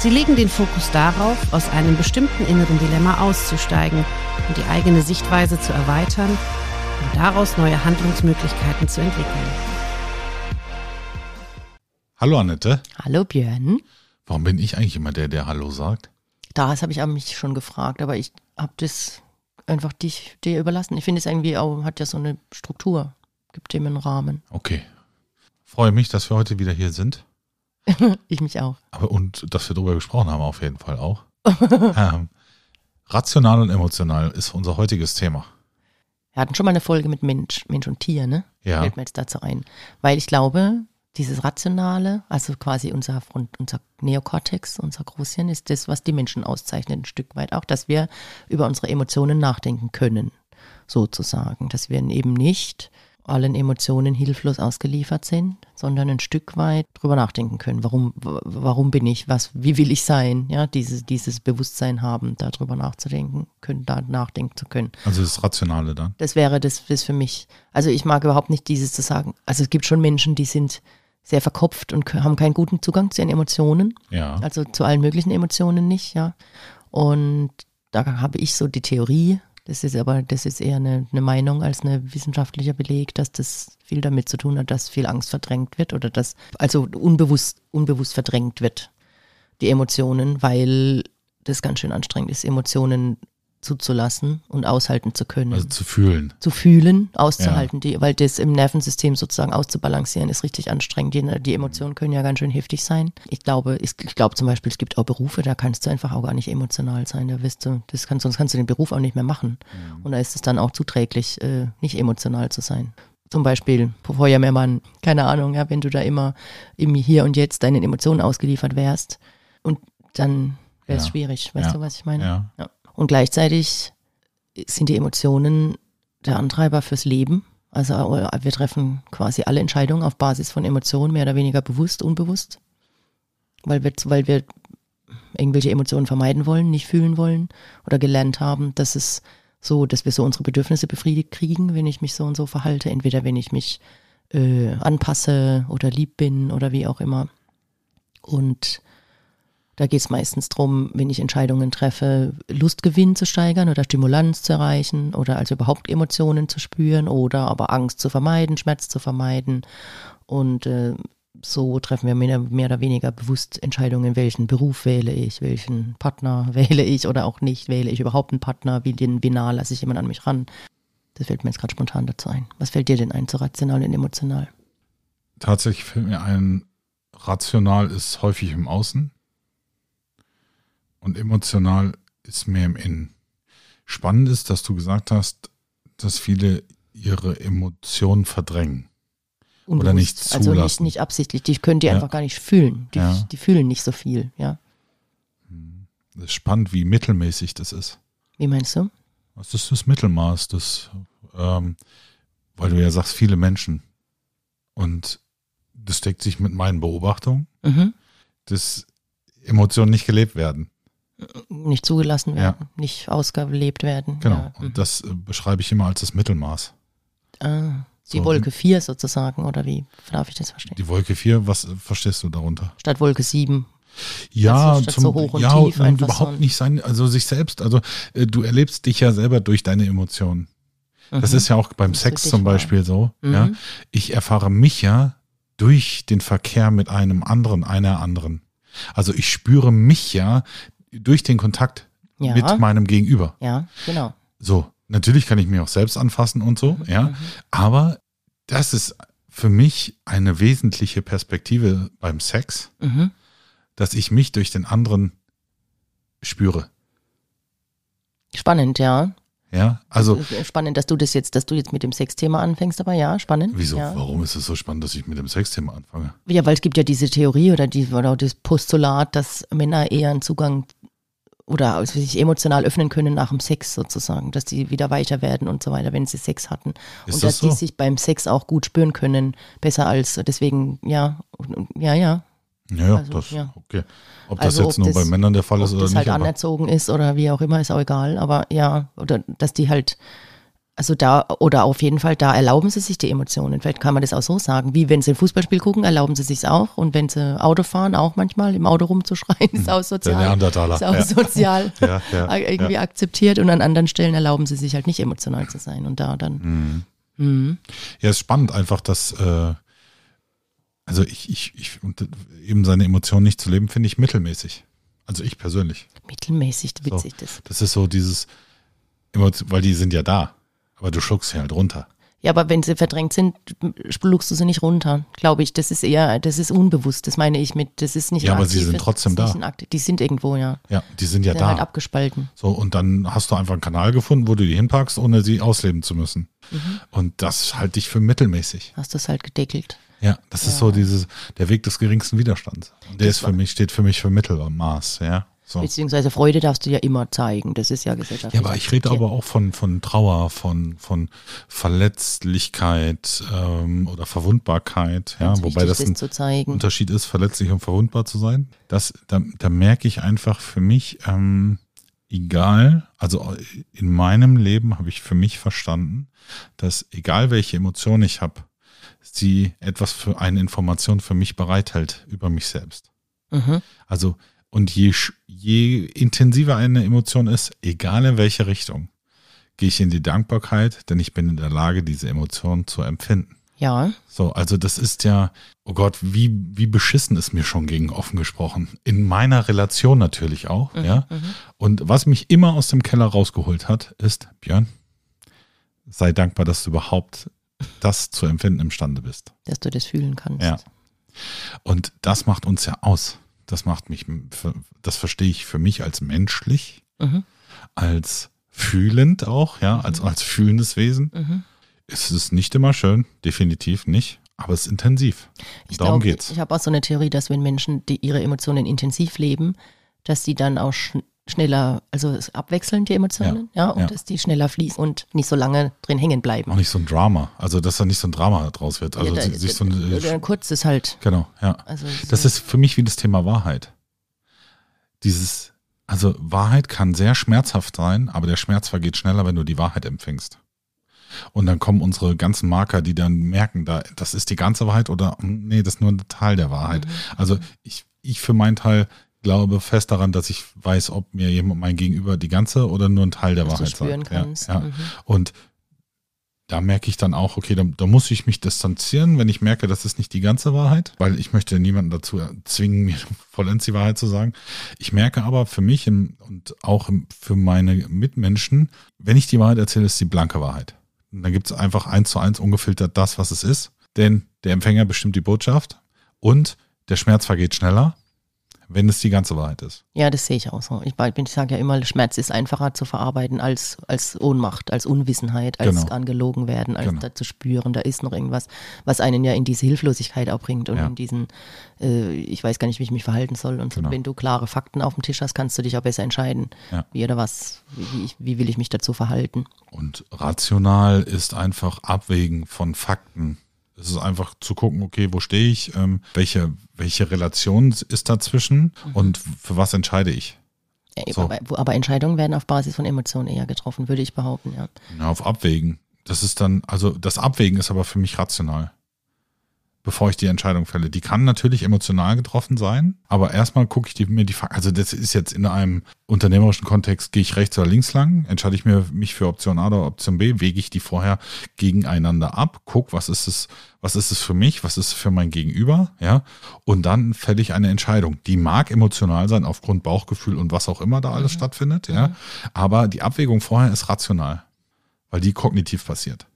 Sie legen den Fokus darauf, aus einem bestimmten inneren Dilemma auszusteigen und die eigene Sichtweise zu erweitern und daraus neue Handlungsmöglichkeiten zu entwickeln. Hallo Annette. Hallo Björn. Warum bin ich eigentlich immer der, der Hallo sagt? Das habe ich mich schon gefragt, aber ich habe das einfach dich dir überlassen. Ich finde es irgendwie auch, hat ja so eine Struktur, gibt dem einen Rahmen. Okay. Freue mich, dass wir heute wieder hier sind. ich mich auch. Aber, und dass wir darüber gesprochen haben, auf jeden Fall auch. ähm, rational und emotional ist unser heutiges Thema. Wir hatten schon mal eine Folge mit Mensch, Mensch und Tier, ne? Ja. Fällt mir jetzt dazu ein. Weil ich glaube, dieses Rationale, also quasi unser, unser Neokortex, unser Großhirn, ist das, was die Menschen auszeichnet, ein Stück weit auch, dass wir über unsere Emotionen nachdenken können, sozusagen. Dass wir eben nicht allen Emotionen hilflos ausgeliefert sind, sondern ein Stück weit drüber nachdenken können. Warum, warum bin ich? Was, wie will ich sein? Ja, dieses, dieses Bewusstsein haben, darüber nachzudenken, können, da nachdenken zu können. Also das Rationale dann? Das wäre das, das für mich. Also ich mag überhaupt nicht dieses zu sagen. Also es gibt schon Menschen, die sind sehr verkopft und haben keinen guten Zugang zu ihren Emotionen. Ja. Also zu allen möglichen Emotionen nicht, ja. Und da habe ich so die Theorie, das ist aber, das ist eher eine, eine Meinung als ein wissenschaftlicher Beleg, dass das viel damit zu tun hat, dass viel Angst verdrängt wird oder dass, also unbewusst, unbewusst verdrängt wird, die Emotionen, weil das ganz schön anstrengend ist, Emotionen zuzulassen und aushalten zu können. Also zu fühlen. Zu fühlen, auszuhalten, ja. die, weil das im Nervensystem sozusagen auszubalancieren ist richtig anstrengend. Die, die, Emotionen können ja ganz schön heftig sein. Ich glaube, ich, ich glaube zum Beispiel, es gibt auch Berufe, da kannst du einfach auch gar nicht emotional sein. Da wirst du, das kannst, sonst kannst du den Beruf auch nicht mehr machen. Mhm. Und da ist es dann auch zuträglich, äh, nicht emotional zu sein. Zum Beispiel Feuerwehrmann, keine Ahnung, ja, wenn du da immer im Hier und Jetzt deinen Emotionen ausgeliefert wärst und dann wäre es ja. schwierig. Weißt ja. du, was ich meine? Ja. ja. Und gleichzeitig sind die Emotionen der Antreiber fürs Leben. Also wir treffen quasi alle Entscheidungen auf Basis von Emotionen, mehr oder weniger bewusst, unbewusst. Weil wir, weil wir irgendwelche Emotionen vermeiden wollen, nicht fühlen wollen oder gelernt haben, dass es so, dass wir so unsere Bedürfnisse befriedigt kriegen, wenn ich mich so und so verhalte. Entweder wenn ich mich äh, anpasse oder lieb bin oder wie auch immer. Und da geht es meistens darum, wenn ich Entscheidungen treffe, Lustgewinn zu steigern oder Stimulanz zu erreichen oder also überhaupt Emotionen zu spüren oder aber Angst zu vermeiden, Schmerz zu vermeiden. Und äh, so treffen wir mehr, mehr, oder weniger bewusst Entscheidungen, welchen Beruf wähle ich, welchen Partner wähle ich oder auch nicht, wähle ich überhaupt einen Partner, wie, den, wie lasse ich jemand an mich ran. Das fällt mir jetzt gerade spontan dazu ein. Was fällt dir denn ein zu rational und emotional? Tatsächlich fällt mir ein, rational ist häufig im Außen und emotional ist mehr im Innen. Spannend ist, dass du gesagt hast, dass viele ihre Emotionen verdrängen. Unbewusst. Oder nicht zulassen. Also nicht, nicht absichtlich. Die können die ja. einfach gar nicht fühlen. Die, ja. die, fühlen nicht so viel, ja. Das ist spannend, wie mittelmäßig das ist. Wie meinst du? Was ist das Mittelmaß? Das, ähm, weil du ja sagst, viele Menschen. Und das deckt sich mit meinen Beobachtungen, mhm. dass Emotionen nicht gelebt werden nicht zugelassen werden, ja. nicht ausgelebt werden. Genau, ja. und das äh, beschreibe ich immer als das Mittelmaß. Ah, die so. Wolke 4 sozusagen, oder wie darf ich das verstehen? Die Wolke 4, was äh, verstehst du darunter? Statt Wolke 7. Ja, also zum, so hoch und ja, tief und überhaupt so nicht sein, also sich selbst, also äh, du erlebst dich ja selber durch deine Emotionen. Mhm. Das ist ja auch beim Sex zum Beispiel wahr. so. Mhm. Ja, ich erfahre mich ja durch den Verkehr mit einem anderen, einer anderen. Also ich spüre mich ja durch den Kontakt ja. mit meinem Gegenüber. Ja, genau. So, natürlich kann ich mich auch selbst anfassen und so, Mhm, ja. Aber das ist für mich eine wesentliche Perspektive beim Sex, Mhm. dass ich mich durch den anderen spüre. Spannend, ja. Ja, also. Spannend, dass du das jetzt, dass du jetzt mit dem Sexthema anfängst, aber ja, spannend. Wieso? Ja. Warum ist es so spannend, dass ich mit dem Sexthema anfange? Ja, weil es gibt ja diese Theorie oder, die, oder das Postulat, dass Männer eher einen Zugang oder sich emotional öffnen können nach dem Sex sozusagen, dass die wieder weiter werden und so weiter, wenn sie Sex hatten. Ist und das dass so? die sich beim Sex auch gut spüren können, besser als deswegen, ja, ja, ja. Ja, ja, Also, das, ja. okay. Ob Also, das jetzt ob nur das- bei Männern der Fall ist Ob oder das nicht. halt aber- anerzogen ist oder wie auch immer, ist auch egal. Aber ja, oder dass die halt, also da, oder auf jeden Fall, da erlauben sie sich die Emotionen. Vielleicht kann man das auch so sagen. Wie wenn sie ein Fußballspiel gucken, erlauben sie sich auch. Und wenn sie Auto fahren, auch manchmal im Auto rumzuschreien, ist auch sozial. Ist auch ja. sozial Ja, ja, irgendwie akzeptiert. Und an anderen Stellen erlauben sie sich halt nicht emotional zu sein. Und da dann, mhm. Ja, ist spannend einfach, dass, äh, also ich, ich, ich, eben seine Emotionen nicht zu leben, finde ich mittelmäßig. Also ich persönlich. mittelmäßig witzig das. Das ist so dieses, weil die sind ja da, aber du schluckst sie halt runter. Ja, aber wenn sie verdrängt sind, schluckst du sie nicht runter, glaube ich. Das ist eher, das ist unbewusst, das meine ich mit, das ist nicht Ja, aber sie aktives- sind trotzdem das da. Akt- Die sind irgendwo, ja. Ja, die sind ja Die sind halt da. abgespalten. So, und dann hast du einfach einen Kanal gefunden, wo du die hinpackst, ohne sie ausleben zu müssen. Mhm. Und das halte ich für mittelmäßig. Hast du es halt gedeckelt. Ja, das ist so dieses, der Weg des geringsten Widerstands. Und der ist für mich, steht für mich für Mittelmaß, ja. So. Beziehungsweise Freude darfst du ja immer zeigen. Das ist ja gesellschaftlich. Ja, aber ich rede aber auch von, von Trauer, von, von Verletzlichkeit ähm, oder Verwundbarkeit, ja, wobei das ein zu zeigen. Unterschied ist, verletzlich und verwundbar zu sein. Das, da, da merke ich einfach für mich, ähm, egal, also in meinem Leben habe ich für mich verstanden, dass egal welche Emotion ich habe, sie etwas für eine Information für mich bereithält über mich selbst. Mhm. Also, und je, je intensiver eine Emotion ist, egal in welche Richtung, gehe ich in die Dankbarkeit, denn ich bin in der Lage, diese Emotion zu empfinden. Ja, So, also das ist ja, oh Gott, wie, wie beschissen ist mir schon gegen offen gesprochen. In meiner Relation natürlich auch, ja. Und was mich immer aus dem Keller rausgeholt hat, ist, Björn, sei dankbar, dass du überhaupt das zu empfinden imstande bist. dass du das fühlen kannst. Ja. Und das macht uns ja aus. Das macht mich, das verstehe ich für mich als menschlich, Mhm. als fühlend auch, ja, als, als fühlendes Wesen. Mhm. Es ist nicht immer schön, definitiv nicht, aber es ist intensiv. Ich Darum glaube, geht's. ich habe auch so eine Theorie, dass wenn Menschen die ihre Emotionen intensiv leben, dass sie dann auch schneller, also es abwechseln die Emotionen, ja, und ja. dass die schneller fließen und nicht so lange drin hängen bleiben. Auch nicht so ein Drama. Also, dass da nicht so ein Drama draus wird. Also, ja, da, sich so eine, oder ein kurzes halt. genau, ja. Also Das so- ist für mich wie das Thema Wahrheit. Dieses, also Wahrheit kann sehr schmerzhaft sein, aber der Schmerz vergeht schneller, wenn du die Wahrheit empfängst. Und dann kommen unsere ganzen Marker, die dann merken, da, das ist die ganze Wahrheit oder hm, nee, das ist nur ein Teil der Wahrheit. Mhm. Also ich, ich für meinen Teil glaube fest daran, dass ich weiß, ob mir jemand mein Gegenüber die ganze oder nur ein Teil der Wahrheit sagt. Ja, kannst. ja. Mhm. Und da merke ich dann auch, okay, da, da muss ich mich distanzieren, wenn ich merke, das ist nicht die ganze Wahrheit, weil ich möchte niemanden dazu zwingen, mir vollends die Wahrheit zu sagen. Ich merke aber für mich im, und auch im, für meine Mitmenschen, wenn ich die Wahrheit erzähle, ist die blanke Wahrheit. Und dann gibt es einfach eins zu eins ungefiltert das, was es ist. Denn der Empfänger bestimmt die Botschaft und der Schmerz vergeht schneller, wenn es die ganze Wahrheit ist. Ja, das sehe ich auch so. Ich, ich sage ja immer, Schmerz ist einfacher zu verarbeiten als, als Ohnmacht, als Unwissenheit, als Genau. angelogen werden, als Genau. da zu spüren, da ist noch irgendwas, was einen ja in diese Hilflosigkeit auch bringt und Ja. in diesen, äh, ich weiß gar nicht, wie ich mich verhalten soll. Und. Genau. wenn du klare Fakten auf dem Tisch hast, kannst du dich auch besser entscheiden, Ja. wie oder was, wie, wie, ich, wie will ich mich dazu verhalten. Und rational ist einfach Abwägen von Fakten. Es ist einfach zu gucken, okay, wo stehe ich, ähm, welche, welche Relation ist dazwischen und für was entscheide ich. So. Aber, aber Entscheidungen werden auf Basis von Emotionen eher getroffen, würde ich behaupten, ja. Ja, auf Abwägen. Das ist dann, also das Abwägen ist aber für mich rational. Bevor ich die Entscheidung fälle. Die kann natürlich emotional getroffen sein, aber erstmal gucke ich die, mir die Fakten. Also das ist jetzt in einem unternehmerischen Kontext, gehe ich rechts oder links lang, entscheide ich mir mich für Option A oder Option B, wege ich die vorher gegeneinander ab, guck, was ist es, was ist es für mich, was ist es für mein Gegenüber, ja, und dann fälle ich eine Entscheidung. Die mag emotional sein aufgrund Bauchgefühl und was auch immer da alles stattfindet, ja, aber die Abwägung vorher ist rational, weil die kognitiv passiert.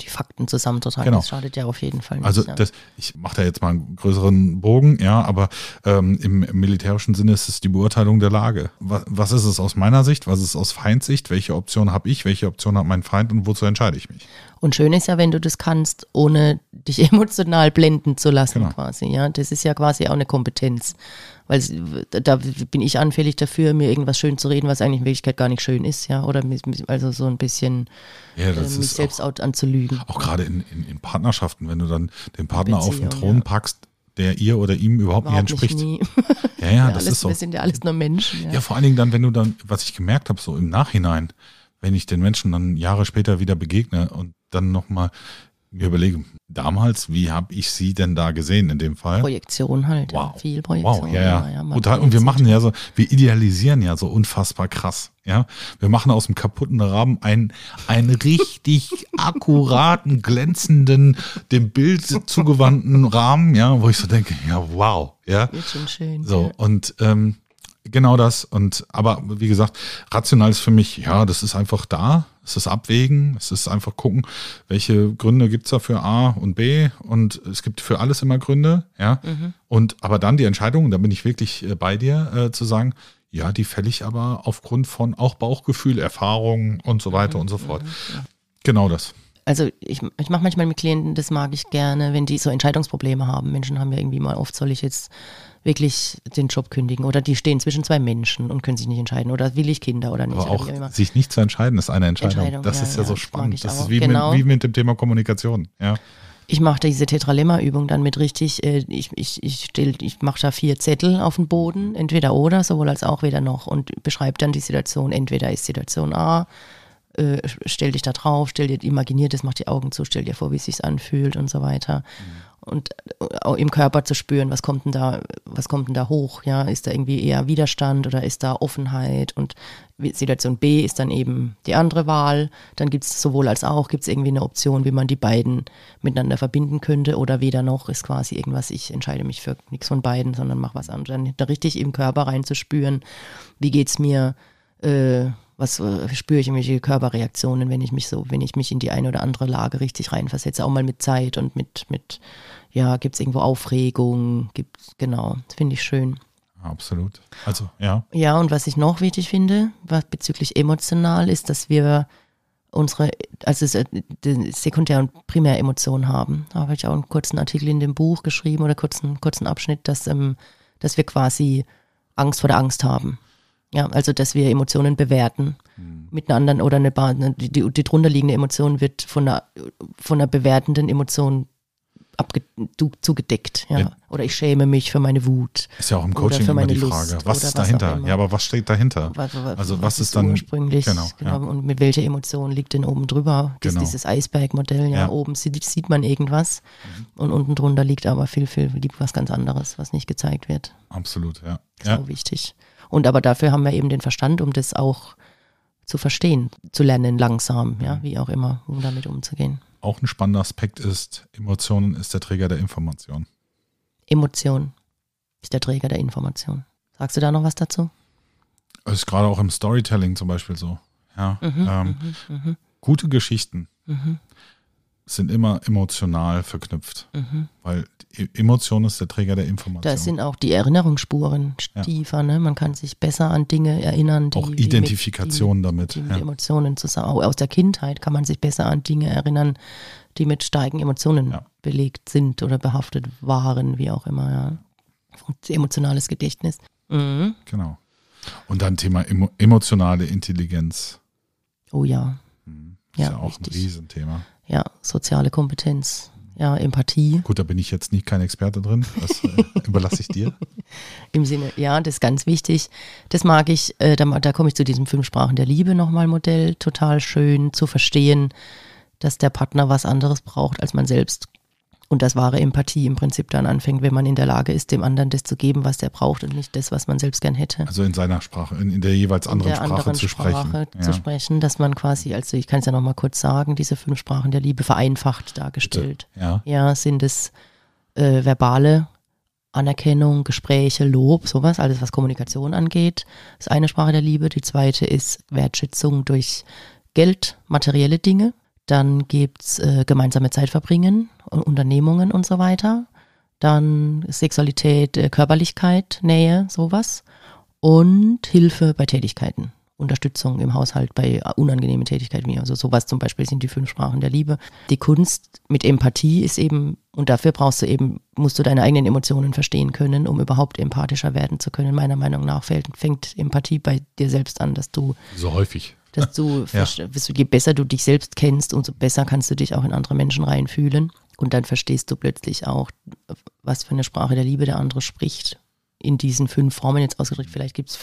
Die Fakten zusammenzutragen. Genau. Das schadet ja auf jeden Fall nicht. Also ja. das, ich mache da jetzt mal einen größeren Bogen, ja, aber ähm, im, im militärischen Sinne ist es die Beurteilung der Lage. Was, was ist es aus meiner Sicht? Was ist es aus Feindsicht? Welche Option habe ich? Welche Option hat mein Feind und wozu entscheide ich mich? Und schön ist ja, wenn du das kannst, ohne dich emotional blenden zu lassen, Genau. quasi. Ja, das ist ja quasi auch eine Kompetenz. Weil da bin ich anfällig dafür, mir irgendwas schön zu reden, was eigentlich in Wirklichkeit gar nicht schön ist, ja. Oder also so ein bisschen Ja, äh, mich selbst auch, anzulügen. auch gerade in, in, in Partnerschaften, wenn du dann den Partner auf den Beziehung, Thron ja. packst, der ihr oder ihm überhaupt, Überhaupt nicht nicht entspricht. nie. Ja, ja, das alles, ist so. Wir sind ja alles nur Menschen. Ja. Ja, vor allen Dingen dann, wenn du dann, was ich gemerkt habe, so im Nachhinein, wenn ich den Menschen dann Jahre später wieder begegne und dann nochmal mir überlege, damals, wie habe ich sie denn da gesehen in dem Fall? Projektion halt. Wow. Ja. Viel Projektion. Wow, ja, ja. ja Total. Und wir machen ja so, wir idealisieren ja so unfassbar krass. Ja, wir machen aus dem kaputten Rahmen einen, einen richtig akkuraten, glänzenden, dem Bild zugewandten Rahmen, ja, wo ich so denke, ja, wow, ja. Wird schon schön. So, und ähm, genau das. Und aber wie gesagt, rational ist für mich, ja, das ist einfach da. Es ist abwägen, es ist einfach gucken, welche Gründe gibt's da für A und B und es gibt für alles immer Gründe, ja. Und aber dann die Entscheidung, da bin ich wirklich äh, bei dir, äh, zu sagen, ja, die fäll ich aber aufgrund von auch Bauchgefühl, Erfahrung und so weiter und so fort. Genau das. Also ich, ich mache manchmal mit Klienten, das mag ich gerne, wenn die so Entscheidungsprobleme haben. Menschen haben ja irgendwie mal oft, soll ich jetzt wirklich den Job kündigen oder die stehen zwischen zwei Menschen und können sich nicht entscheiden oder will ich Kinder oder nicht. Aber auch sich nicht zu entscheiden, ist eine Entscheidung. Entscheidung, das ja, ist ja, ja, so spannend. Das auch. ist wie, Genau. mit, wie mit dem Thema Kommunikation. Ja. Ich mache diese Tetralemma-Übung dann mit richtig, äh, ich, ich, ich, ich mache da vier Zettel auf den Boden, entweder oder, sowohl als auch weder noch und beschreibe dann die Situation. Entweder ist Situation A, äh, stell dich da drauf, stell dir, imaginier das, mach die Augen zu, stell dir vor, wie es sich anfühlt und so weiter. Und äh, auch im Körper zu spüren, was kommt denn da, was kommt denn da hoch? Ja, ist da irgendwie eher Widerstand oder ist da Offenheit? Und Situation B ist dann eben die andere Wahl. Dann gibt es sowohl als auch, gibt es irgendwie eine Option, wie man die beiden miteinander verbinden könnte oder weder noch ist quasi irgendwas, ich entscheide mich für nichts von beiden, sondern mach was anderes. Dann da richtig im Körper reinzuspüren, wie geht's mir, äh, was äh, spüre ich irgendwelche Körperreaktionen, wenn ich mich so, wenn ich mich in die eine oder andere Lage richtig reinversetze, auch mal mit Zeit und mit, mit, ja, gibt es irgendwo Aufregung, gibt's, genau, das finde ich schön. Absolut. Also, ja. Ja, und was ich noch wichtig finde, was bezüglich emotional ist, dass wir unsere, also äh, die Sekundär- und Primäremotionen haben. Da habe ich auch einen kurzen Artikel in dem Buch geschrieben oder kurzen, kurzen Abschnitt, dass, ähm, dass wir quasi Angst vor der Angst haben. Ja, also dass wir Emotionen bewerten mit einer anderen oder eine, eine die, die, die drunterliegende Emotion wird von einer, von einer bewertenden Emotion abge, du, zugedeckt. Ja. Ja. Oder ich schäme mich für meine Wut. Ist ja auch im Coaching für immer meine die Lust Frage, was ist was dahinter? immer. Ja, aber was steht dahinter? Was, was, Also was ist dann ursprünglich genau, genau, ja. und mit welcher Emotion liegt denn oben drüber? Das Genau. ist dieses Eisbergmodell, ja, Ja. oben sieht, sieht man irgendwas und unten drunter liegt aber viel, viel, liegt was ganz anderes, was nicht gezeigt wird. Absolut, ja. Das ist ja. wichtig. Und aber dafür haben wir eben den Verstand, um das auch zu verstehen, zu lernen, langsam, Mhm. ja, wie auch immer, um damit umzugehen. Auch ein spannender Aspekt ist, Emotionen ist der Träger der Information. Emotion ist der Träger der Information. Sagst du da noch was dazu? Das ist gerade auch im Storytelling zum Beispiel so. Ja. Mhm, ähm, Gute Geschichten sind immer emotional verknüpft, weil die Emotion ist der Träger der Information. Da sind auch die Erinnerungsspuren Ja. tiefer, ne? Man kann sich besser an Dinge erinnern, die auch die mit- Identifikation damit. die mit Ja. Emotionen zusammen, auch aus der Kindheit kann man sich besser an Dinge erinnern, die mit starken Emotionen Ja. belegt sind oder behaftet waren, wie auch immer, ja. Emotionales Gedächtnis. Mhm. Genau. Und dann Thema emo emotionale Intelligenz. Oh ja. Ist ja, Ja, auch wichtig. ein Riesenthema. Ja, soziale Kompetenz. Ja, Empathie. Gut, da bin ich jetzt nicht kein Experte drin. Das äh, überlasse ich dir. Im Sinne, ja, das ist ganz wichtig. Das mag ich, äh, da, da komme ich zu diesem Fünf Sprachen der Liebe nochmal Modell. Total schön zu verstehen, dass der Partner was anderes braucht als man selbst. Und dass wahre Empathie im Prinzip dann anfängt, wenn man in der Lage ist, dem anderen das zu geben, was der braucht und nicht das, was man selbst gern hätte. Also in seiner Sprache, in, in der jeweils anderen der Sprache anderen zu Sprache sprechen. zu Ja. sprechen, dass man quasi, also ich kann es ja nochmal kurz sagen, diese fünf Sprachen der Liebe vereinfacht dargestellt. Ja. Ja, sind es äh, verbale Anerkennung, Gespräche, Lob, sowas, alles was Kommunikation angeht, ist eine Sprache der Liebe. Die zweite ist Wertschätzung durch Geld, materielle Dinge. Dann gibt es äh, gemeinsame Zeit verbringen, Unternehmungen und so weiter. Dann Sexualität, äh, Körperlichkeit, Nähe, sowas. Und Hilfe bei Tätigkeiten. Unterstützung im Haushalt bei unangenehmen Tätigkeiten wie also sowas zum Beispiel sind die fünf Sprachen der Liebe. Die Kunst mit Empathie ist eben und dafür brauchst du eben musst du deine eigenen Emotionen verstehen können, um überhaupt empathischer werden zu können. Meiner Meinung nach fängt Empathie bei dir selbst an, dass du so häufig dass du, ja. je besser du dich selbst kennst, umso besser kannst du dich auch in andere Menschen reinfühlen. Und dann verstehst du plötzlich auch, was für eine Sprache der Liebe der andere spricht in diesen fünf Formen jetzt ausgedrückt. Vielleicht gibt es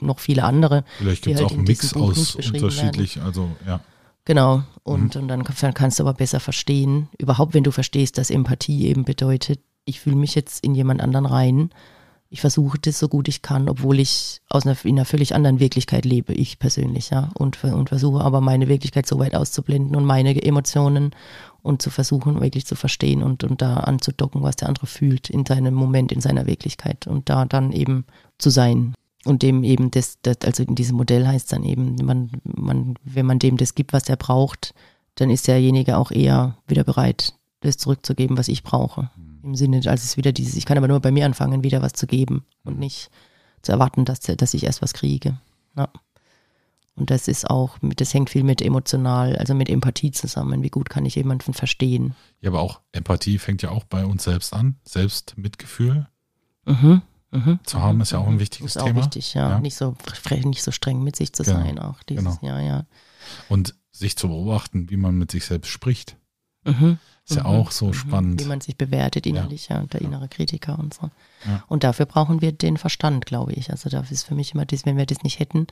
noch viele andere. Vielleicht gibt es halt auch einen Mix aus unterschiedlich, werden. also ja. Genau, und, mhm. und dann kannst du aber besser verstehen, überhaupt wenn du verstehst, dass Empathie eben bedeutet, ich fühle mich jetzt in jemand anderen rein. Ich versuche das so gut ich kann, obwohl ich aus einer, in einer völlig anderen Wirklichkeit lebe, ich persönlich, ja. Und, und versuche aber meine Wirklichkeit so weit auszublenden und meine Emotionen und zu versuchen, wirklich zu verstehen und, und da anzudocken, was der andere fühlt in seinem Moment, in seiner Wirklichkeit und da dann eben zu sein. Und dem eben das, das also in diesem Modell heißt dann eben, man, man, wenn man dem das gibt, was er braucht, dann ist derjenige auch eher wieder bereit, das zurückzugeben, was ich brauche. Im Sinne, als es wieder dieses, ich kann aber nur bei mir anfangen, wieder was zu geben und nicht zu erwarten, dass, dass ich erst was kriege. Ja. Und das ist auch, das hängt viel mit emotional, also mit Empathie zusammen. Wie gut kann ich jemanden verstehen? Ja, aber auch Empathie fängt ja auch bei uns selbst an. Selbstmitgefühl mhm, mh, zu haben ist ja auch ein wichtiges Thema. Ist auch Thema. wichtig, ja. ja. Nicht, so, nicht so streng mit sich zu genau. sein, auch dieses genau. Jahr, ja. Und sich zu beobachten, wie man mit sich selbst spricht. Mhm. Ist ja mhm. auch so mhm. spannend. Wie man sich bewertet innerlich, ja, ja der innere Kritiker und so. Ja. Und dafür brauchen wir den Verstand, glaube ich. Also das ist für mich immer das, wenn wir das nicht hätten,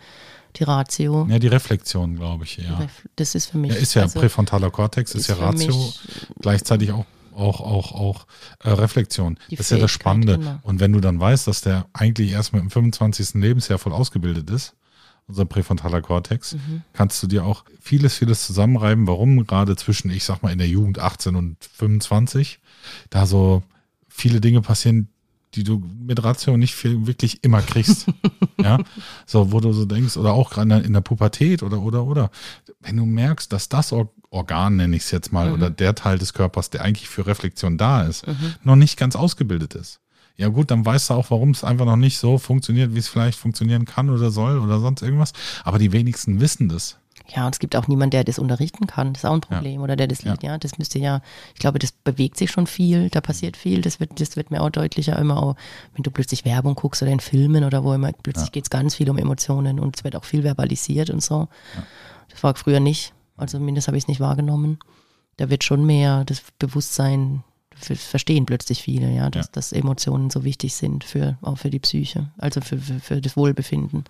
die Ratio. Ja, die Reflexion, glaube ich, ja. Das ist für mich. Ja, ist ja also, präfrontaler Kortex, ist, ist ja Ratio, gleichzeitig auch auch, auch, auch äh, Reflexion. das ist ja das Spannende. Genau. Und wenn du dann weißt, dass der eigentlich erst mit dem 25. Lebensjahr voll ausgebildet ist, unser präfrontaler Kortex, mhm. kannst du dir auch vieles, vieles zusammenreiben, warum gerade zwischen, ich sag mal, in der Jugend 18 und 25 da so viele Dinge passieren, die du mit Ratio nicht viel, wirklich immer kriegst. ja, so, wo du so denkst, oder auch gerade in der Pubertät oder, oder, oder. Wenn du merkst, dass das Organ, nenne ich es jetzt mal, mhm. oder der Teil des Körpers, der eigentlich für Reflexion da ist, mhm. noch nicht ganz ausgebildet ist ja gut, dann weißt du auch, warum es einfach noch nicht so funktioniert, wie es vielleicht funktionieren kann oder soll oder sonst irgendwas. Aber die wenigsten wissen das. Ja, und es gibt auch niemanden, der das unterrichten kann. Das ist auch ein Problem. Ja. Oder der das ja. ja, das müsste ja, ich glaube, das bewegt sich schon viel, da passiert viel. Das wird, das wird mir auch deutlicher immer auch, wenn du plötzlich Werbung guckst oder in Filmen oder wo immer, plötzlich ja. geht es ganz viel um Emotionen und es wird auch viel verbalisiert und so. Das war früher nicht. Also zumindest habe ich es nicht wahrgenommen. Da wird schon mehr das Bewusstsein verstehen plötzlich viele, ja, dass, ja. dass Emotionen so wichtig sind für, auch für die Psyche, also für, für, für das Wohlbefinden.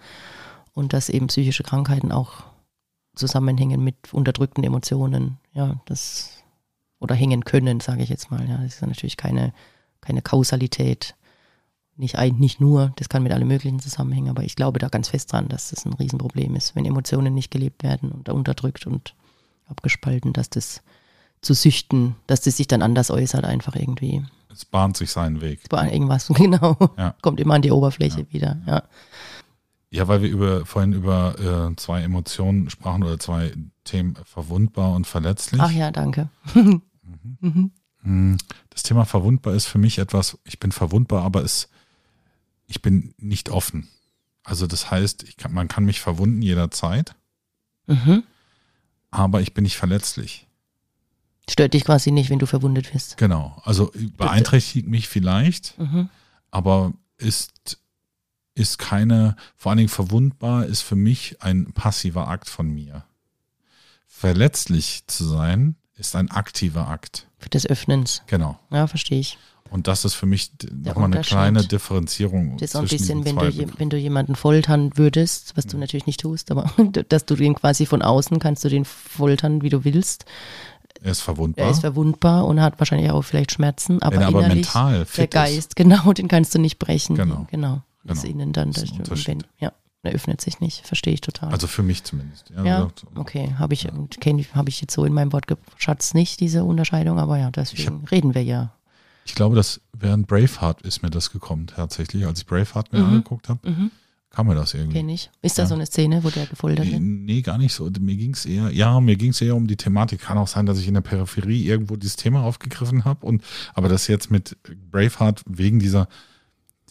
Und dass eben psychische Krankheiten auch zusammenhängen mit unterdrückten Emotionen, ja, das oder hängen können, sage ich jetzt mal. Ja, das ist natürlich keine, keine Kausalität. Nicht, ein, nicht nur, das kann mit allem Möglichen zusammenhängen, aber ich glaube da ganz fest dran, dass das ein Riesenproblem ist, wenn Emotionen nicht gelebt werden und unterdrückt und abgespalten, dass das zu süchten, dass das sich dann anders äußert, einfach irgendwie. Es bahnt sich seinen Weg. Es bahnt irgendwas, genau. Ja. Kommt immer an die Oberfläche ja. wieder, ja. Ja, weil wir über, vorhin über äh, zwei Emotionen sprachen oder zwei Themen verwundbar und verletzlich. Ach ja, danke. mhm. mhm. Das Thema verwundbar ist für mich etwas, ich bin verwundbar, aber es, ich bin nicht offen. Also das heißt, kann, man kann mich verwunden jederzeit, mhm. aber ich bin nicht verletzlich. Stört dich quasi nicht, wenn du verwundet wirst. Genau. Also beeinträchtigt mich vielleicht, mhm. aber ist, ist keine, vor allen Dingen verwundbar, ist für mich ein passiver Akt von mir. Verletzlich zu sein, ist ein aktiver Akt. Des Öffnens. Genau. Ja, verstehe ich. Und das ist für mich nochmal eine kleine Differenzierung. Das ist auch ein bisschen, wenn du, wenn du jemanden foltern würdest, was du natürlich nicht tust, aber dass du den quasi von außen kannst du den foltern, wie du willst. Er ist verwundbar. Er ist verwundbar und hat wahrscheinlich auch vielleicht Schmerzen, aber, Wenn er aber mental fit der Geist, ist. genau, den kannst du nicht brechen. Genau. Genau. Genau. ist ihnen dann, das wenn, ja, er öffnet sich nicht, verstehe ich total. Also für mich zumindest. Ja, ja okay, habe ich, ja. habe ich jetzt so in meinem Wortschatz nicht diese Unterscheidung, aber ja, deswegen hab, reden wir ja. Ich glaube, dass während Braveheart ist mir das gekommen tatsächlich, als ich Braveheart mir mhm. angeguckt habe. Mhm kam mir das irgendwie. Kenn ich. Ist da so eine Szene, wo der gefoltert wird? nee, gar nicht so. Mir ging es eher, ja, mir ging es eher um die Thematik. Kann auch sein, dass ich in der Peripherie irgendwo dieses Thema aufgegriffen habe. Und aber das jetzt mit Braveheart wegen dieser,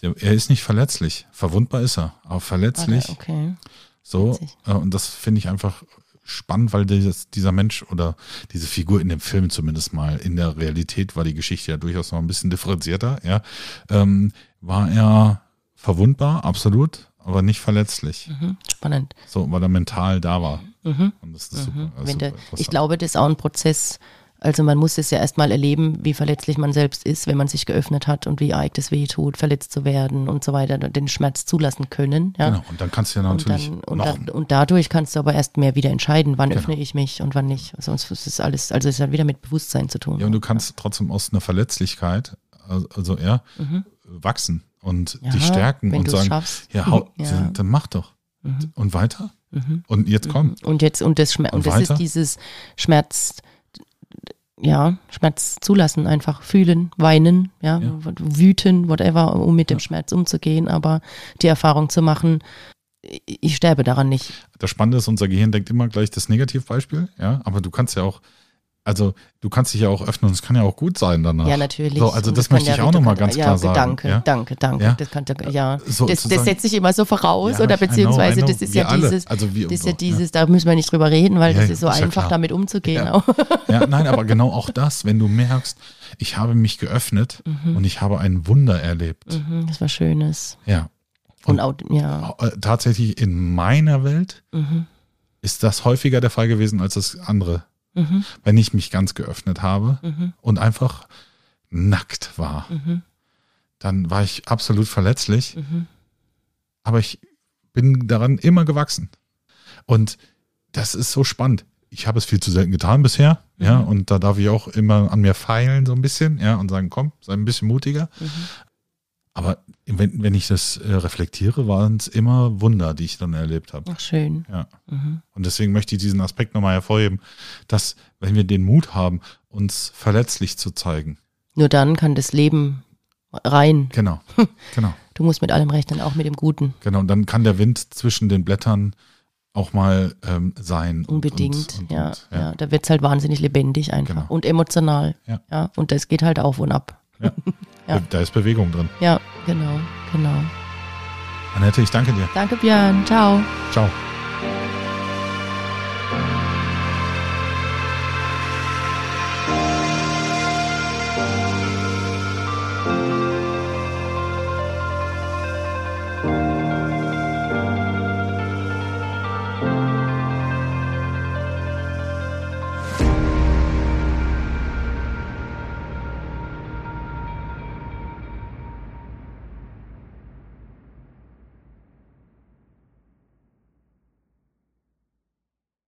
er ist nicht verletzlich. Verwundbar ist er, aber verletzlich. Warte, okay. So, äh, und das finde ich einfach spannend, weil dieses, dieser Mensch oder diese Figur in dem Film zumindest mal, in der Realität war die Geschichte ja durchaus noch ein bisschen differenzierter, ja, ähm, war er verwundbar, absolut, aber nicht verletzlich. Mhm. Spannend. So, weil er mental da war. Mhm. Und das ist super. das ist Wenn der, super ich glaube, das ist auch ein Prozess. Also man muss es ja erstmal erleben, wie verletzlich man selbst ist, wenn man sich geöffnet hat und wie arg das weh tut, verletzt zu werden und so weiter, den Schmerz zulassen können. Ja? Genau, und dann kannst du ja Und, natürlich dann, und, noch, dann, und dadurch kannst du aber erst mehr wieder entscheiden, wann Genau. öffne ich mich und wann nicht. Sonst ist es alles, also es hat wieder mit Bewusstsein zu tun. ja, und du kannst trotzdem aus einer Verletzlichkeit, also, also ja, wachsen und Mhm. Ja, dich stärken und sagen, schaffst. ja, hau, Ja. Mhm. dann mach doch. Und weiter? Und jetzt komm. Und jetzt, und das, Schmer Und und das weiter? ist dieses Schmerz, ja, Schmerz zulassen, einfach fühlen, weinen, ja, Ja. wüten, whatever, um mit dem Schmerz umzugehen, aber die Erfahrung zu machen, ich- ich sterbe daran nicht. Das Spannende ist, unser Gehirn denkt immer gleich das Negativbeispiel, ja, aber du kannst ja auch, also du kannst dich ja auch öffnen und es kann ja auch gut sein danach. Ja, natürlich. So, also Und das kann möchte ja ich auch nochmal ganz ja, klar sagen. Danke, ja? danke, danke. Ja. Das, kann, ja. So das, das setzt sich immer so voraus, Ja, oder I know, beziehungsweise I know. das ist Wir ja dieses, Also wir das ist ja und dieses, da müssen wir nicht drüber reden, weil Ja, das ja, ist so ist ja einfach, damit umzugehen Ja. Ja, nein, aber genau auch das, wenn du merkst, ich habe mich geöffnet und ich habe ein Wunder erlebt. Mhm, Das war Schönes. Ja. Und auch, ja. Äh, Tatsächlich in meiner Welt Mhm. ist das häufiger der Fall gewesen als das andere. Mhm. Wenn ich mich ganz geöffnet habe Mhm. und einfach nackt war, Mhm. dann war ich absolut verletzlich, Mhm. aber ich bin daran immer gewachsen. Und das ist so spannend. Ich habe es viel zu selten getan bisher, ja, Mhm. und da darf ich auch immer an mir feilen so ein bisschen, ja, und sagen, komm, sei ein bisschen mutiger. Aber wenn, wenn ich das äh, reflektiere, waren es immer Wunder, die ich dann erlebt habe. Ach, schön. Ja. Mhm. Und deswegen möchte ich diesen Aspekt nochmal hervorheben, dass, wenn wir den Mut haben, uns verletzlich zu zeigen. Nur dann kann das Leben rein. Genau, genau, Du musst mit allem rechnen, auch mit dem Guten. genau. Und dann kann der Wind zwischen den Blättern auch mal ähm, sein. und- Unbedingt. Und, und, ja, und, ja. Da wird es halt wahnsinnig lebendig einfach. Genau. Und emotional. Ja. ja. Und das geht halt auf und ab. Ja. Da ist Bewegung drin. Ja, genau, genau. Annette, ich danke dir. Danke, Björn. Ciao. Ciao.